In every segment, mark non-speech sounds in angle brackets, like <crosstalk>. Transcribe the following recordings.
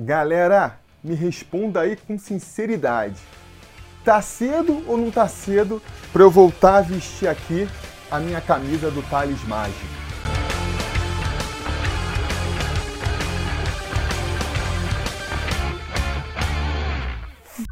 Galera, me responda aí com sinceridade. Tá cedo ou não tá cedo para eu voltar a vestir aqui a minha camisa do Thales Mágico?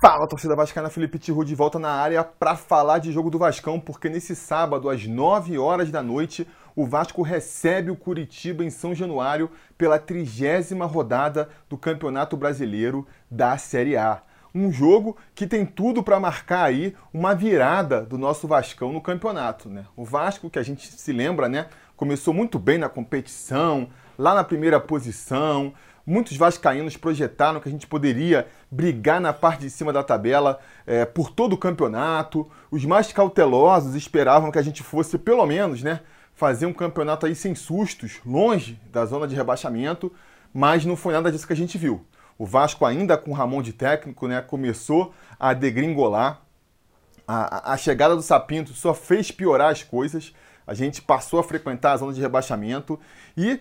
Fala, torcida vascaína, Felipe Tiru de volta na área para falar de jogo do Vascão, porque nesse sábado, às 9 horas da noite, o Vasco recebe o Curitiba em São Januário pela trigésima rodada do Campeonato Brasileiro da Série A. Um jogo que tem tudo para marcar aí uma virada do nosso Vascão no campeonato, né? O Vasco, que a gente se lembra, né, começou muito bem na competição, lá na primeira posição, Muitos vascaínos projetaram que a gente poderia brigar na parte de cima da tabela é, por todo o campeonato. Os mais cautelosos esperavam que a gente fosse, pelo menos, né, fazer um campeonato aí sem sustos, longe da zona de rebaixamento, mas não foi nada disso que a gente viu. O Vasco, ainda com Ramon de técnico, né, começou a degringolar. A, a chegada do Sapinto só fez piorar as coisas. A gente passou a frequentar a zona de rebaixamento e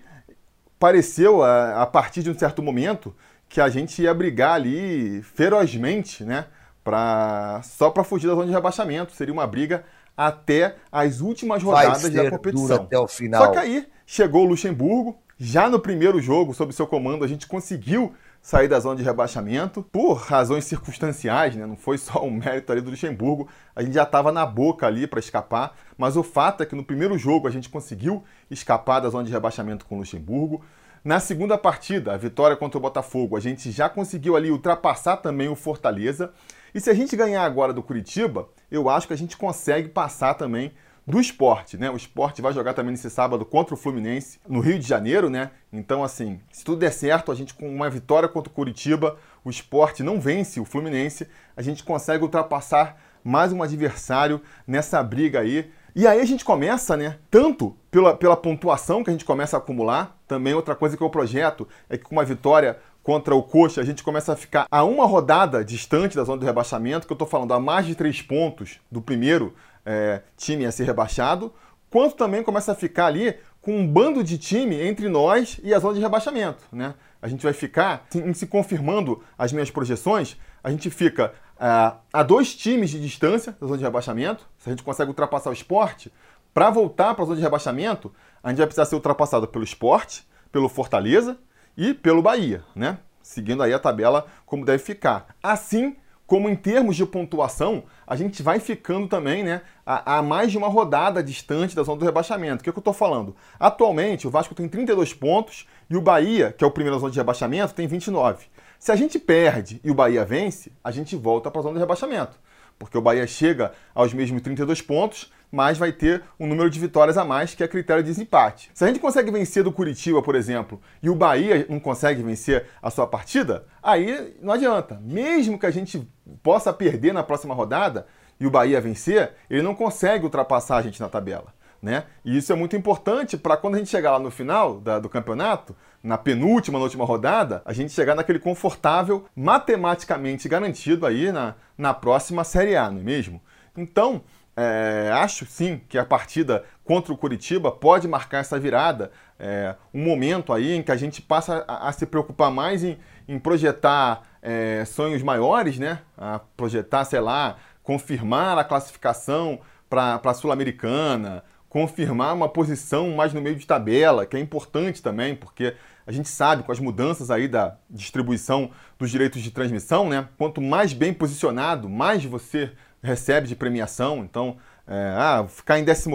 pareceu, a, a partir de um certo momento, que a gente ia brigar ali ferozmente, né? Pra, só para fugir da zona de rebaixamento. Seria uma briga até as últimas rodadas da competição. Até o final. Só que aí chegou o Luxemburgo. Já no primeiro jogo, sob seu comando, a gente conseguiu sair da zona de rebaixamento por razões circunstanciais, né? Não foi só um mérito ali do Luxemburgo. A gente já estava na boca ali para escapar, mas o fato é que no primeiro jogo a gente conseguiu escapar da zona de rebaixamento com o Luxemburgo. Na segunda partida, a vitória contra o Botafogo, a gente já conseguiu ali ultrapassar também o Fortaleza. E se a gente ganhar agora do Curitiba, eu acho que a gente consegue passar também do esporte, né? O esporte vai jogar também nesse sábado contra o Fluminense, no Rio de Janeiro, né? Então, assim, se tudo der certo, a gente com uma vitória contra o Curitiba, o esporte não vence o Fluminense, a gente consegue ultrapassar mais um adversário nessa briga aí. E aí a gente começa, né? Tanto pela, pela pontuação que a gente começa a acumular, também outra coisa que eu projeto é que com uma vitória contra o Coxa, a gente começa a ficar a uma rodada distante da zona do rebaixamento, que eu estou falando a mais de três pontos do primeiro é, time a ser rebaixado, quanto também começa a ficar ali com um bando de time entre nós e a zona de rebaixamento. Né? A gente vai ficar, se confirmando as minhas projeções, a gente fica uh, a dois times de distância da zona de rebaixamento. Se a gente consegue ultrapassar o esporte, para voltar para a zona de rebaixamento, a gente vai precisar ser ultrapassado pelo esporte, pelo Fortaleza e pelo Bahia, né? Seguindo aí a tabela como deve ficar. Assim como em termos de pontuação, a gente vai ficando também né, a, a mais de uma rodada distante da zona do rebaixamento. O que, é que eu estou falando? Atualmente, o Vasco tem 32 pontos e o Bahia, que é o primeiro na zona de rebaixamento, tem 29. Se a gente perde e o Bahia vence, a gente volta para a zona de rebaixamento. Porque o Bahia chega aos mesmos 32 pontos, mas vai ter um número de vitórias a mais, que é critério de desempate. Se a gente consegue vencer do Curitiba, por exemplo, e o Bahia não consegue vencer a sua partida, aí não adianta. Mesmo que a gente possa perder na próxima rodada e o Bahia vencer, ele não consegue ultrapassar a gente na tabela. Né? E isso é muito importante para quando a gente chegar lá no final da, do campeonato, na penúltima, na última rodada, a gente chegar naquele confortável, matematicamente garantido aí na, na próxima Série A, não é mesmo? Então, é, acho sim que a partida contra o Curitiba pode marcar essa virada, é, um momento aí em que a gente passa a, a se preocupar mais em, em projetar é, sonhos maiores, né? A projetar, sei lá, confirmar a classificação para a Sul-Americana, confirmar uma posição mais no meio de tabela, que é importante também, porque a gente sabe com as mudanças aí da distribuição dos direitos de transmissão, né? Quanto mais bem posicionado, mais você recebe de premiação. Então, é, ah, ficar em 14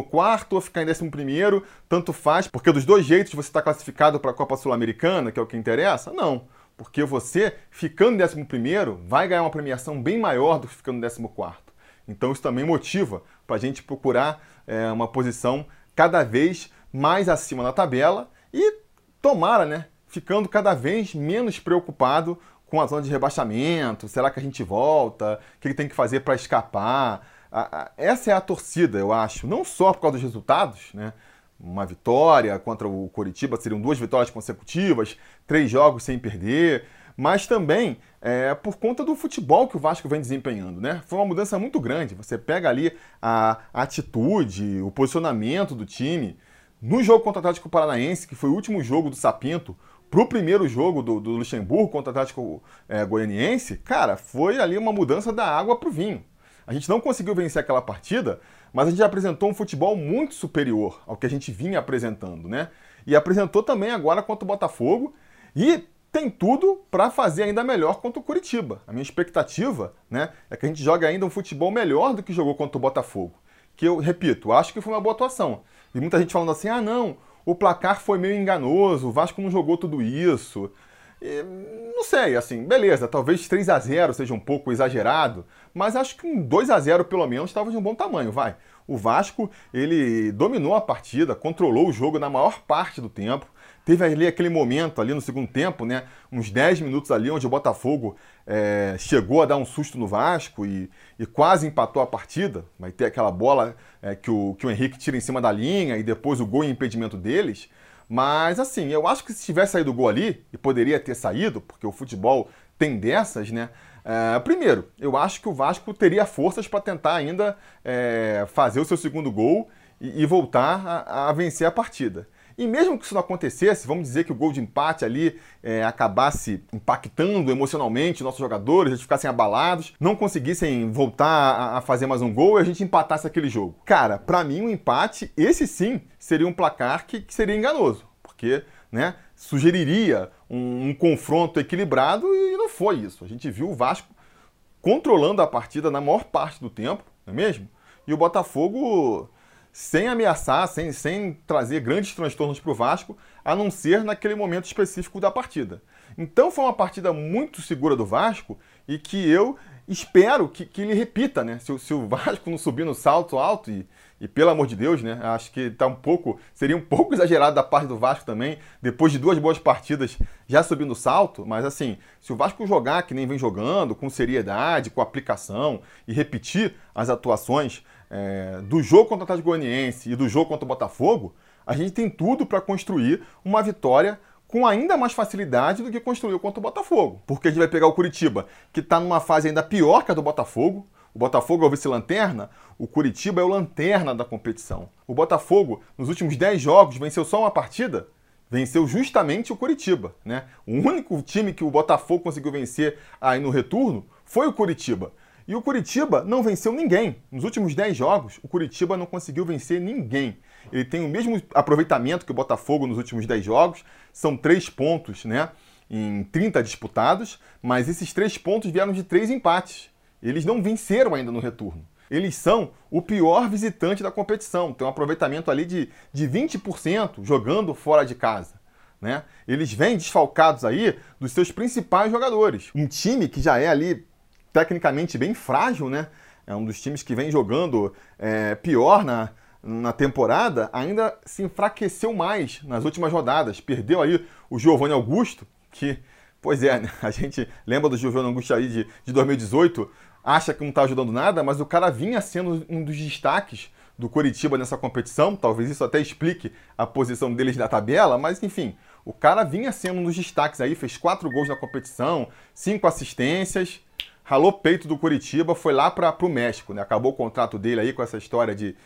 ou ficar em 11, tanto faz, porque dos dois jeitos você está classificado para a Copa Sul-Americana, que é o que interessa? Não. Porque você, ficando em 11, vai ganhar uma premiação bem maior do que ficando em 14. Então, isso também motiva para a gente procurar é, uma posição cada vez mais acima na tabela e tomara, né? Ficando cada vez menos preocupado com a zona de rebaixamento, será que a gente volta? O que tem que fazer para escapar? Essa é a torcida, eu acho, não só por causa dos resultados, né? Uma vitória contra o Coritiba seriam duas vitórias consecutivas, três jogos sem perder, mas também é, por conta do futebol que o Vasco vem desempenhando, né? Foi uma mudança muito grande. Você pega ali a atitude, o posicionamento do time. No jogo contra o Atlético Paranaense, que foi o último jogo do Sapinto, pro primeiro jogo do, do Luxemburgo contra o Atlético é, Goianiense, cara, foi ali uma mudança da água pro vinho. A gente não conseguiu vencer aquela partida, mas a gente apresentou um futebol muito superior ao que a gente vinha apresentando, né? E apresentou também agora contra o Botafogo e tem tudo para fazer ainda melhor contra o Curitiba. A minha expectativa, né, é que a gente jogue ainda um futebol melhor do que jogou contra o Botafogo. Que eu repito, acho que foi uma boa atuação. E muita gente falando assim: "Ah, não, o placar foi meio enganoso, o Vasco não jogou tudo isso". E, não sei, assim, beleza, talvez 3 a 0 seja um pouco exagerado, mas acho que um 2 a 0 pelo menos estava de um bom tamanho, vai. O Vasco, ele dominou a partida, controlou o jogo na maior parte do tempo. Teve ali aquele momento ali no segundo tempo, né? Uns 10 minutos ali onde o Botafogo é, chegou a dar um susto no Vasco e, e, quase empatou a partida. Vai ter aquela bola é, que, o, que o Henrique tira em cima da linha e depois o gol em impedimento deles. Mas assim, eu acho que se tivesse saído o gol ali, e poderia ter saído, porque o futebol tem dessas, né? É, primeiro, eu acho que o Vasco teria forças para tentar ainda é, fazer o seu segundo gol e, e voltar a, a, vencer a partida. E mesmo que isso não acontecesse, vamos dizer que o gol de empate ali é, acabasse impactando emocionalmente nossos jogadores, eles ficassem abalados, não conseguissem voltar a, a fazer mais um gol e a gente empatasse aquele jogo. Cara, para mim, um empate, esse sim, seria um placar que, que seria enganoso, porque né, sugeriria um, um, confronto equilibrado e não foi isso. A gente viu o Vasco controlando a partida na maior parte do tempo, não é mesmo? E o Botafogo sem ameaçar, sem, sem trazer grandes transtornos para o Vasco, a não ser naquele momento específico da partida. Então foi uma partida muito segura do Vasco e que eu espero que, que ele repita, né? Se, se o Vasco não subir no salto alto e, e pelo amor de Deus, né? Acho que tá um pouco. Seria um pouco <laughs> exagerado da parte do Vasco também, depois de duas boas partidas já subindo o salto. Mas assim, se o Vasco jogar que nem vem jogando, com seriedade, com aplicação e repetir as atuações é, do jogo contra o Atlético Goianiense e do jogo contra o Botafogo, a gente tem tudo para construir uma vitória com ainda mais facilidade do que construiu contra o Botafogo. Porque a gente vai pegar o Curitiba, que está numa fase ainda pior que a do Botafogo. O Botafogo é o vice-lanterna, o Curitiba é o lanterna da competição. O Botafogo, nos últimos 10 jogos, venceu só uma partida, venceu justamente o Curitiba. Né? O único time que o Botafogo conseguiu vencer aí no retorno foi o Curitiba. E o Curitiba não venceu ninguém. Nos últimos 10 jogos, o Curitiba não conseguiu vencer ninguém. Ele tem o mesmo aproveitamento que o Botafogo nos últimos 10 jogos, são 3 pontos né, em 30 disputados, mas esses 3 pontos vieram de 3 empates. Eles não venceram ainda no retorno. Eles são o pior visitante da competição, tem um aproveitamento ali de, de 20% jogando fora de casa. Né? Eles vêm desfalcados aí dos seus principais jogadores. Um time que já é ali tecnicamente bem frágil, né? É um dos times que vem jogando é, pior na, na temporada, ainda se enfraqueceu mais nas últimas rodadas. Perdeu aí o Giovanni Augusto, que, pois é, né? <laughs> a gente lembra do Giovanni Augusto aí de, de 2018, acha que não está ajudando nada, mas o cara vinha sendo um dos destaques do Coritiba nessa competição. Talvez isso até explique a posição deles na tabela, mas enfim, o cara vinha sendo um dos destaques aí, fez quatro gols na competição, cinco assistências ralou peito do Curitiba, foi lá para o México, né? Acabou o contrato dele aí com essa história de,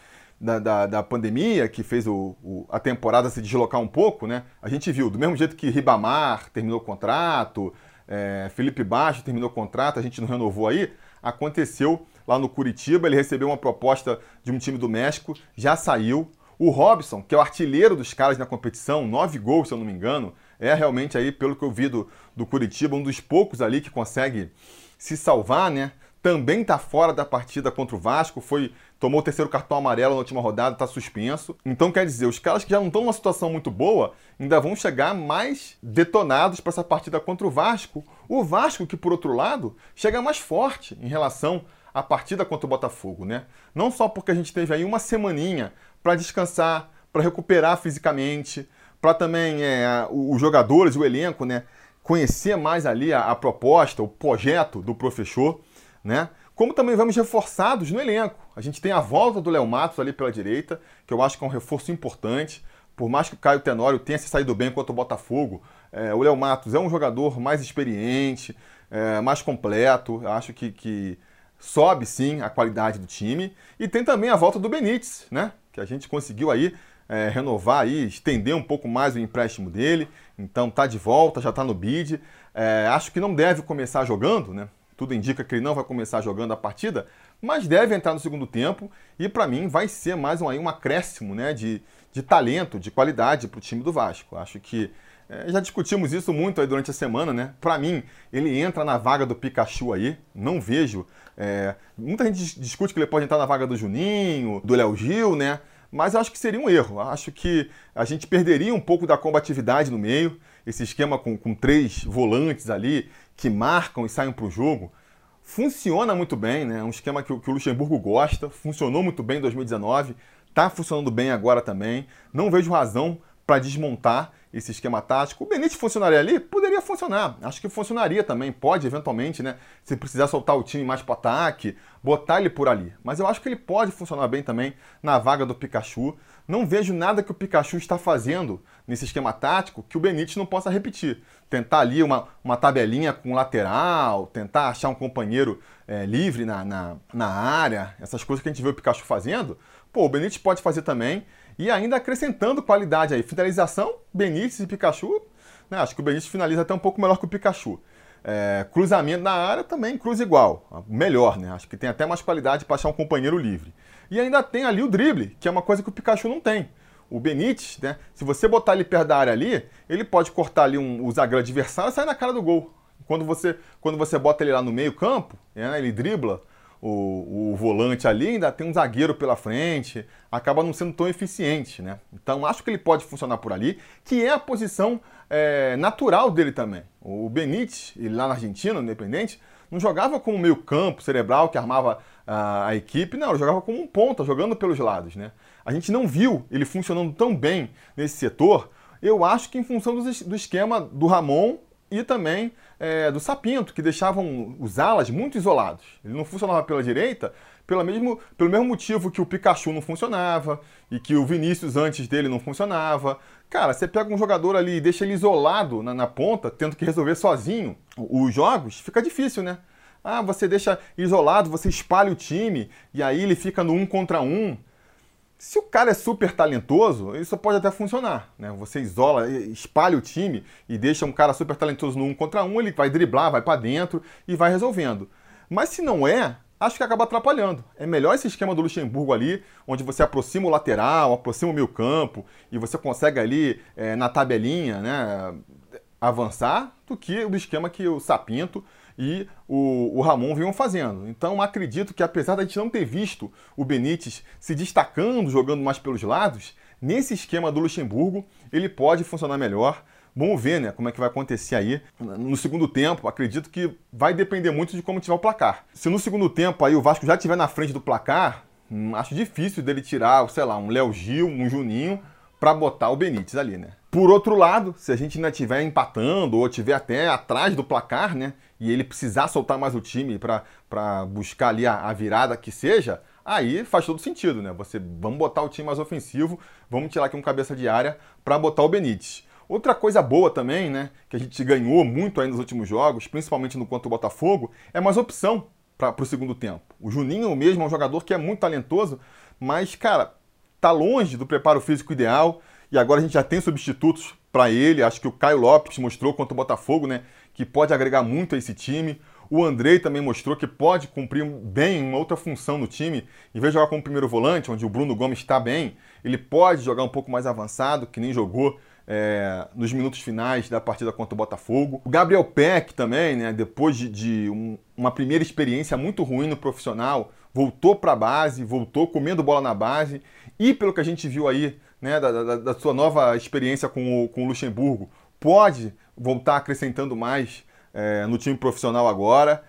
da, da, da pandemia, que fez o, o, a temporada se deslocar um pouco, né? A gente viu, do mesmo jeito que Ribamar terminou o contrato, é, Felipe Baixo terminou o contrato, a gente não renovou aí, aconteceu lá no Curitiba, ele recebeu uma proposta de um time do México, já saiu. O Robson, que é o artilheiro dos caras na competição, nove gols, se eu não me engano, é realmente aí, pelo que eu vi do, do Curitiba, um dos poucos ali que consegue se salvar, né? Também está fora da partida contra o Vasco, foi tomou o terceiro cartão amarelo na última rodada, está suspenso. Então quer dizer, os caras que já não estão numa situação muito boa ainda vão chegar mais detonados para essa partida contra o Vasco. O Vasco que por outro lado chega mais forte em relação à partida contra o Botafogo, né? Não só porque a gente teve aí uma semaninha para descansar, para recuperar fisicamente, para também é, os jogadores, o elenco, né, conhecer mais ali a, a proposta, o projeto do professor, né? Como também vamos reforçados no elenco. A gente tem a volta do Léo Matos ali pela direita, que eu acho que é um reforço importante. Por mais que o Caio Tenório tenha se saído bem contra o Botafogo, é, o Léo Matos é um jogador mais experiente, é, mais completo. Acho que, que sobe sim a qualidade do time. E tem também a volta do Benítez, né? Que a gente conseguiu aí é, renovar aí, estender um pouco mais o empréstimo dele. Então tá de volta, já está no bid. É, acho que não deve começar jogando, né? Tudo indica que ele não vai começar jogando a partida, mas deve entrar no segundo tempo e para mim vai ser mais um, aí, um acréscimo né, de, de talento, de qualidade para o time do Vasco. Acho que é, já discutimos isso muito aí durante a semana, né? Para mim, ele entra na vaga do Pikachu aí. Não vejo. É, muita gente discute que ele pode entrar na vaga do Juninho, do Léo Gil, né? Mas acho que seria um erro. Acho que a gente perderia um pouco da combatividade no meio. Esse esquema com, com três volantes ali que marcam e saem para o jogo funciona muito bem, né? É um esquema que, que o Luxemburgo gosta, funcionou muito bem em 2019, está funcionando bem agora também. Não vejo razão para desmontar esse esquema tático. O Benítez funcionaria ali? Poderia funcionar. Acho que funcionaria também. Pode, eventualmente, né? Se precisar soltar o time mais para ataque, botar ele por ali. Mas eu acho que ele pode funcionar bem também na vaga do Pikachu. Não vejo nada que o Pikachu está fazendo nesse esquema tático que o Benítez não possa repetir. Tentar ali uma, uma tabelinha com lateral, tentar achar um companheiro é, livre na, na, na área, essas coisas que a gente vê o Pikachu fazendo. Pô, o Benítez pode fazer também. E ainda acrescentando qualidade aí. Finalização, Benítez e Pikachu. Né? Acho que o Benítez finaliza até um pouco melhor que o Pikachu. É, cruzamento na área também cruza igual. Melhor, né? Acho que tem até mais qualidade para achar um companheiro livre. E ainda tem ali o drible, que é uma coisa que o Pikachu não tem. O Benítez, né? Se você botar ele perto da área ali, ele pode cortar ali um, o zagueiro adversário e sair na cara do gol. Quando você, quando você bota ele lá no meio campo, né? ele dribla, o, o, volante ali, ainda tem um zagueiro pela frente, acaba não sendo tão eficiente, né? Então acho que ele pode funcionar por ali, que é a posição é, natural dele também. O Benítez, lá na Argentina, Independente, não jogava como meio campo cerebral que armava a, a, equipe, não, ele jogava como um ponta, jogando pelos lados, né? A gente não viu ele funcionando tão bem nesse setor, eu acho que em função do, do esquema do Ramon e também é, do Sapinto, que deixavam os alas muito isolados. Ele não funcionava pela direita pelo mesmo, pelo mesmo motivo que o Pikachu não funcionava e que o Vinícius antes dele não funcionava. Cara, você pega um jogador ali e deixa ele isolado na, na ponta, tendo que resolver sozinho os jogos, fica difícil, né? Ah, você deixa isolado, você espalha o time e aí ele fica no um contra um. Se o cara é super talentoso, isso pode até funcionar. Né? Você isola, espalha o time e deixa um cara super talentoso no um contra um, ele vai driblar, vai para dentro e vai resolvendo. Mas se não é, acho que acaba atrapalhando. É melhor esse esquema do Luxemburgo ali, onde você aproxima o lateral, aproxima o meio campo e você consegue ali é, na tabelinha né, avançar, do que o esquema que o Sapinto e o, o Ramon vinham fazendo. Então acredito que apesar da gente não ter visto o Benítez se destacando, jogando mais pelos lados, nesse esquema do Luxemburgo ele pode funcionar melhor. Vamos ver né, como é que vai acontecer aí no segundo tempo. Acredito que vai depender muito de como tiver o placar. Se no segundo tempo aí o Vasco já estiver na frente do placar, hum, acho difícil dele tirar, sei lá, um Léo Gil, um Juninho, para botar o Benítez ali, né? Por outro lado, se a gente ainda estiver empatando ou estiver até atrás do placar, né? E ele precisar soltar mais o time para buscar ali a, a, virada que seja, aí faz todo sentido, né? Você vamos botar o time mais ofensivo, vamos tirar aqui um cabeça de área para botar o Benítez. Outra coisa boa também, né? Que a gente ganhou muito aí nos últimos jogos, principalmente no quanto o Botafogo, é mais opção para o segundo tempo. O Juninho mesmo é um jogador que é muito talentoso, mas, cara, tá longe do preparo físico ideal e agora a gente já tem substitutos para ele. Acho que o Caio Lopes mostrou contra o Botafogo, né, que pode agregar muito a esse time. O Andrei também mostrou que pode cumprir bem uma outra função no time. Em vez de jogar como primeiro volante, onde o Bruno Gomes está bem, ele pode jogar um pouco mais avançado, que nem jogou é, nos minutos finais da partida contra o Botafogo. O Gabriel Peck também, né, depois de, de um, uma primeira experiência muito ruim no profissional, voltou para a base, voltou comendo bola na base. E pelo que a gente viu aí né, da, da, da, sua nova experiência com o, com o Luxemburgo, pode voltar acrescentando mais é, no time profissional agora.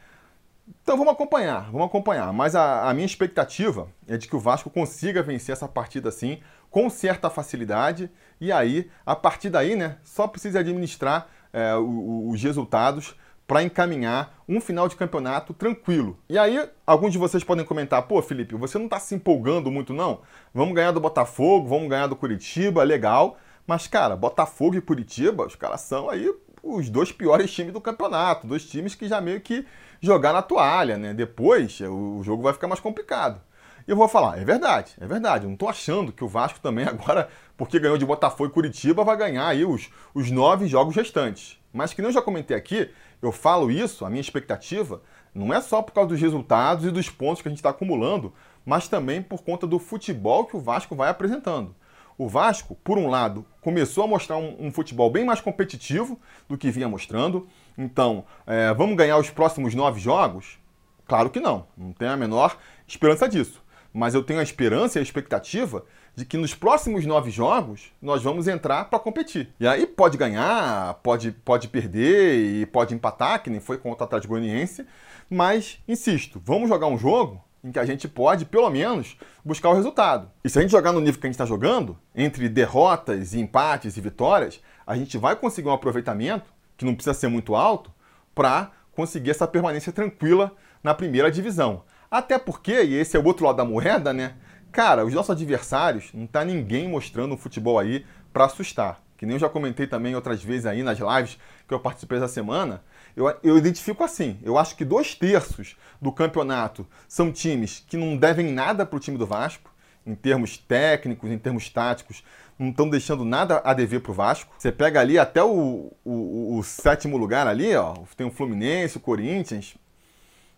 Então vamos acompanhar, vamos acompanhar. Mas a, a, minha expectativa é de que o Vasco consiga vencer essa partida assim, com certa facilidade. E aí, a partir daí, né, só precisa administrar é, os resultados para encaminhar um final de campeonato tranquilo. E aí, alguns de vocês podem comentar: pô, Felipe, você não está se empolgando muito, não? Vamos ganhar do Botafogo, vamos ganhar do Curitiba, legal. Mas, cara, Botafogo e Curitiba, os caras são aí os dois piores times do campeonato, dois times que já meio que jogaram na toalha, né? Depois o jogo vai ficar mais complicado. E eu vou falar, é verdade, é verdade. Eu não estou achando que o Vasco também <laughs> agora, porque ganhou de Botafogo e Curitiba, vai ganhar aí os, os nove jogos restantes. Mas que nem eu já comentei aqui, eu falo isso, a minha expectativa, não é só por causa dos resultados e dos pontos que a gente está acumulando, mas também por conta do futebol que o Vasco vai apresentando. O Vasco, por um lado, começou a mostrar um, um futebol bem mais competitivo do que vinha mostrando. Então, é, vamos ganhar os próximos nove jogos? Claro que não, não tenho a menor esperança disso. Mas eu tenho a esperança e a expectativa de que nos próximos nove jogos nós vamos entrar para competir. E aí pode ganhar, pode, pode perder e pode empatar, que nem foi contra o Atlético Goianiense, mas insisto, vamos jogar um jogo em que a gente pode, pelo menos, buscar o resultado. E se a gente jogar no nível que a gente está jogando, entre derrotas e empates e vitórias, a gente vai conseguir um aproveitamento, que não precisa ser muito alto, para conseguir essa permanência tranquila na primeira divisão. Até porque, e esse é o outro lado da moeda, né? Cara, os nossos adversários, não tá ninguém mostrando um futebol aí para assustar. Que nem eu já comentei também outras vezes aí nas lives que eu participei essa semana. Eu, eu identifico assim: eu acho que dois terços do campeonato são times que não devem nada para o time do Vasco, em termos técnicos, em termos táticos, não estão deixando nada a dever para o Vasco. Você pega ali até o, o, o, sétimo lugar ali, ó, tem o Fluminense, o Corinthians,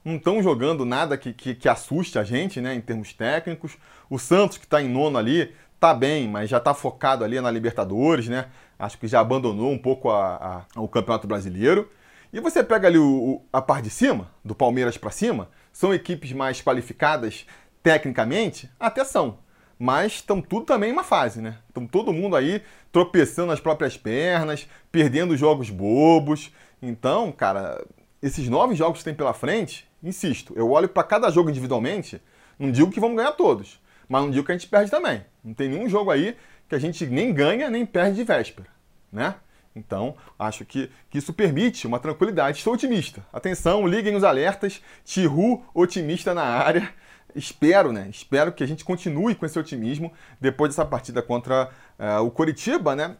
não estão jogando nada que, que, que, assuste a gente, né, em termos técnicos. O Santos, que está em nono ali, tá bem, mas já está focado ali na Libertadores, né? Acho que já abandonou um pouco a, a, o Campeonato Brasileiro. E você pega ali o, o, a parte de cima, do Palmeiras para cima, são equipes mais qualificadas tecnicamente? Até são. Mas estão tudo também em uma fase, né? Estão todo mundo aí tropeçando nas próprias pernas, perdendo jogos bobos. Então, cara, esses nove jogos que tem pela frente, insisto, eu olho para cada jogo individualmente, não digo que vamos ganhar todos, mas não digo que a gente perde também. Não tem nenhum jogo aí que a gente nem ganha nem perde de véspera, né? Então, acho que, que isso permite uma tranquilidade. Estou otimista. Atenção, liguem os alertas. Tihu, otimista na área. Espero, né? Espero que a gente continue com esse otimismo depois dessa partida contra uh, o Coritiba, né?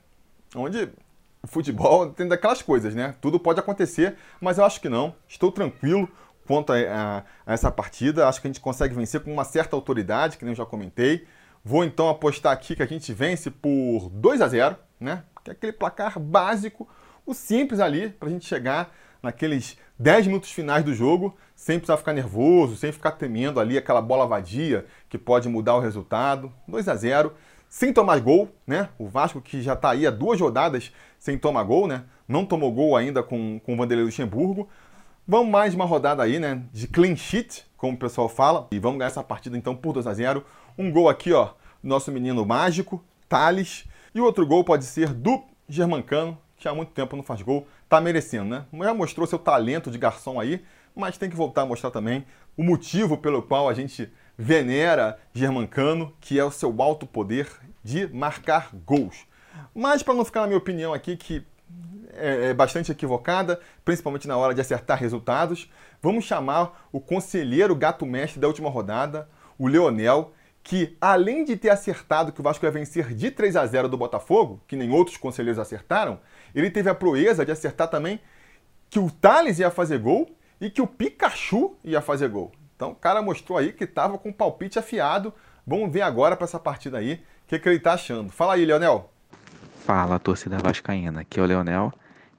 Onde o futebol tem daquelas coisas, né? Tudo pode acontecer, mas eu acho que não. Estou tranquilo quanto a, a, a essa partida. Acho que a gente consegue vencer com uma certa autoridade, que nem eu já comentei. Vou então apostar aqui que a gente vence por 2 a 0, né? que é aquele placar básico, o simples ali, para a gente chegar naqueles 10 minutos finais do jogo, sem precisar ficar nervoso, sem ficar temendo ali aquela bola vadia que pode mudar o resultado. 2 a 0 sem tomar gol, né? O Vasco que já está aí há duas rodadas sem tomar gol, né? Não tomou gol ainda com, com o Vanderlei Luxemburgo. Vamos mais uma rodada aí, né? De clean sheet, como o pessoal fala. E vamos ganhar essa partida então por 2 a 0 Um gol aqui, ó, nosso menino mágico, Thales. E o outro gol pode ser do Germancano, que há muito tempo não faz gol, tá merecendo, né? Já mostrou seu talento de garçom aí, mas tem que voltar a mostrar também o motivo pelo qual a gente venera Germancano, que é o seu alto poder de marcar gols. Mas para não ficar na minha opinião aqui, que é, é bastante equivocada, principalmente na hora de acertar resultados, vamos chamar o conselheiro gato-mestre da última rodada, o Leonel, que, além de ter acertado que o Vasco ia vencer de 3 a 0 do Botafogo, que nem outros conselheiros acertaram, ele teve a proeza de acertar também que o Thales ia fazer gol e que o Pikachu ia fazer gol. Então o cara mostrou aí que estava com o palpite afiado. Vamos ver agora para essa partida aí o que, que ele está achando. Fala aí, Leonel. Fala, torcida vascaína. Aqui é o Leonel.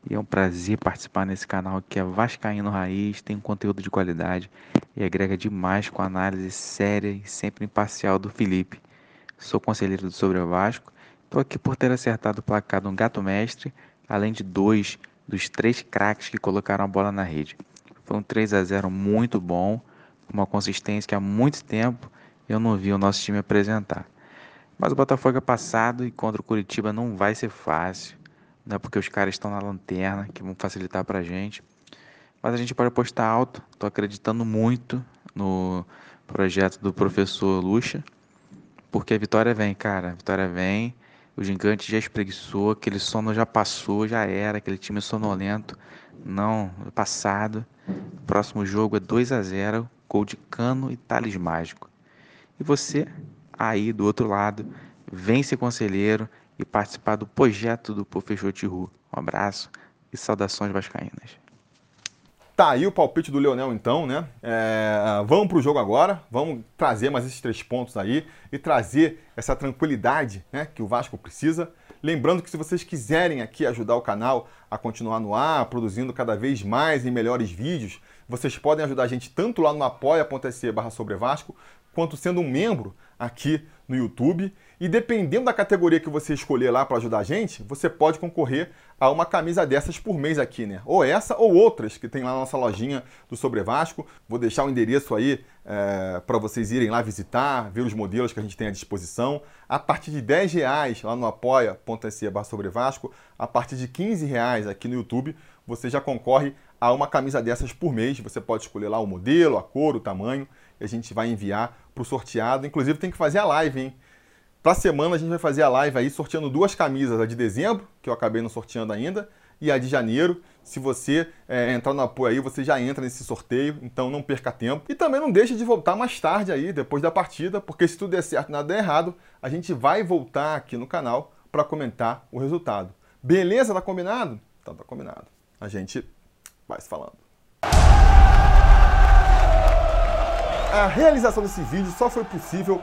E é um prazer participar nesse canal que é Vascaíno Raiz, tem um conteúdo de qualidade e agrega demais com a análise séria e sempre imparcial do Felipe. Sou conselheiro do Sobre o Vasco, estou aqui por ter acertado o placar do Gato Mestre, além de dois dos três craques que colocaram a bola na rede. Foi um 3 a 0 muito bom, uma consistência que há muito tempo eu não vi o nosso time apresentar. Mas o Botafogo é passado e contra o Curitiba não vai ser fácil né, porque os caras estão na lanterna, que vão facilitar para a gente. Mas a gente pode apostar alto, estou acreditando muito no projeto do professor Lucha, porque a vitória vem, cara, a vitória vem. O gigante já espreguiçou, aquele sono já passou, já era, aquele time sonolento, não, passado. O próximo jogo é 2 a 0 gol de cano e Thales Mágico. E você, aí do outro lado, vence conselheiro, e participar do projeto do Professor Tihu. Um abraço e saudações vascaínas. Tá aí o palpite do Leonel, então, né? É, vamos pro jogo agora, vamos trazer mais esses três pontos aí e trazer essa tranquilidade né, que o Vasco precisa. Lembrando que se vocês quiserem aqui ajudar o canal a continuar no ar, produzindo cada vez mais e melhores vídeos, vocês podem ajudar a gente tanto lá no apoia.se barra quanto sendo um membro aqui no YouTube. E dependendo da categoria que você escolher lá para ajudar a gente, você pode concorrer a uma camisa dessas por mês aqui, né? Ou essa ou outras que tem lá na nossa lojinha do Sobre Vasco. Vou deixar o endereço aí é, para vocês irem lá visitar, ver os modelos que a gente tem à disposição. A partir de 10 reais lá no apoia.se sobre Vasco, a partir de 15 reais aqui no YouTube, você já concorre a uma camisa dessas por mês. Você pode escolher lá o modelo, a cor, o tamanho, e a gente vai enviar para o sorteado. Inclusive tem que fazer a live, hein? Para semana a gente vai fazer a live aí sorteando duas camisas, a de dezembro, que eu acabei não sorteando ainda, e a de janeiro. Se você é, entrar no apoio aí, você já entra nesse sorteio, então não perca tempo. E também não deixe de voltar mais tarde aí, depois da partida, porque se tudo der certo e nada der errado, a gente vai voltar aqui no canal para comentar o resultado. Beleza? Tá combinado? Então tá combinado. A gente vai se falando. A realização desse vídeo só foi possível